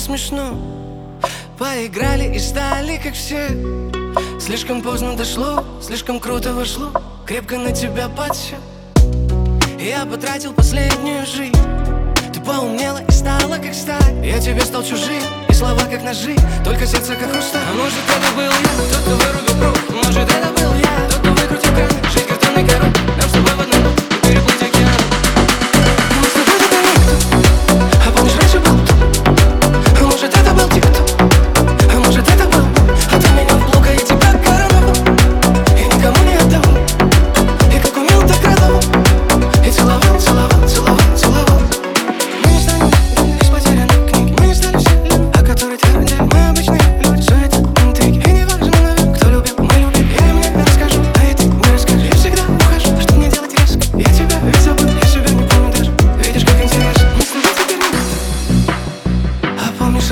смешно. Поиграли и стали как все. Слишком поздно дошло, слишком круто вошло. Крепко на тебя подсел. Я потратил последнюю жизнь. Ты поумнела и стала как сталь. Я тебе стал чужим, и слова как ножи. Только сердце как хрусталь А может это был я, тот, кто вырубил провод Может это был я,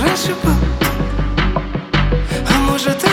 раньше был, а может и